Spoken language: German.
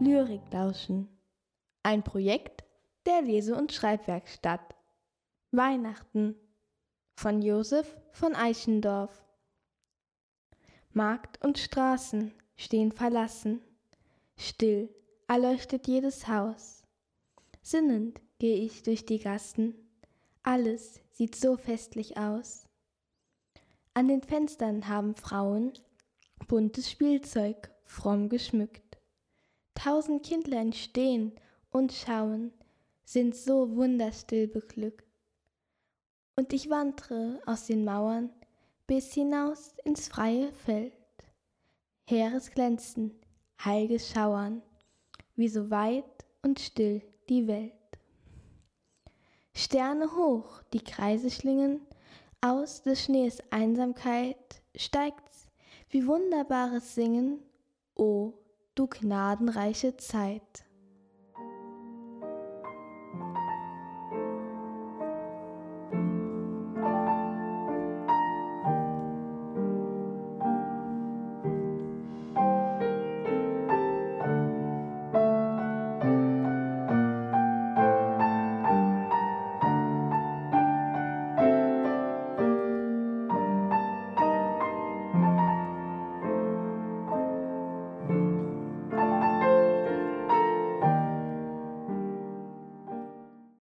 Lyrik lauschen. Ein Projekt der Lese- und Schreibwerkstatt. Weihnachten von Josef von Eichendorff. Markt und Straßen stehen verlassen. Still erleuchtet jedes Haus. Sinnend geh ich durch die Gassen. Alles sieht so festlich aus. An den Fenstern haben Frauen buntes Spielzeug fromm geschmückt. Tausend Kindlein stehen und schauen, sind so wunderstill beglückt. Und ich wandre aus den Mauern bis hinaus ins freie Feld. Heeres Glänzen, heilges Schauern, wie so weit und still die Welt. Sterne hoch, die Kreise schlingen, aus des Schnees Einsamkeit steigt's wie wunderbares Singen, o du gnadenreiche Zeit.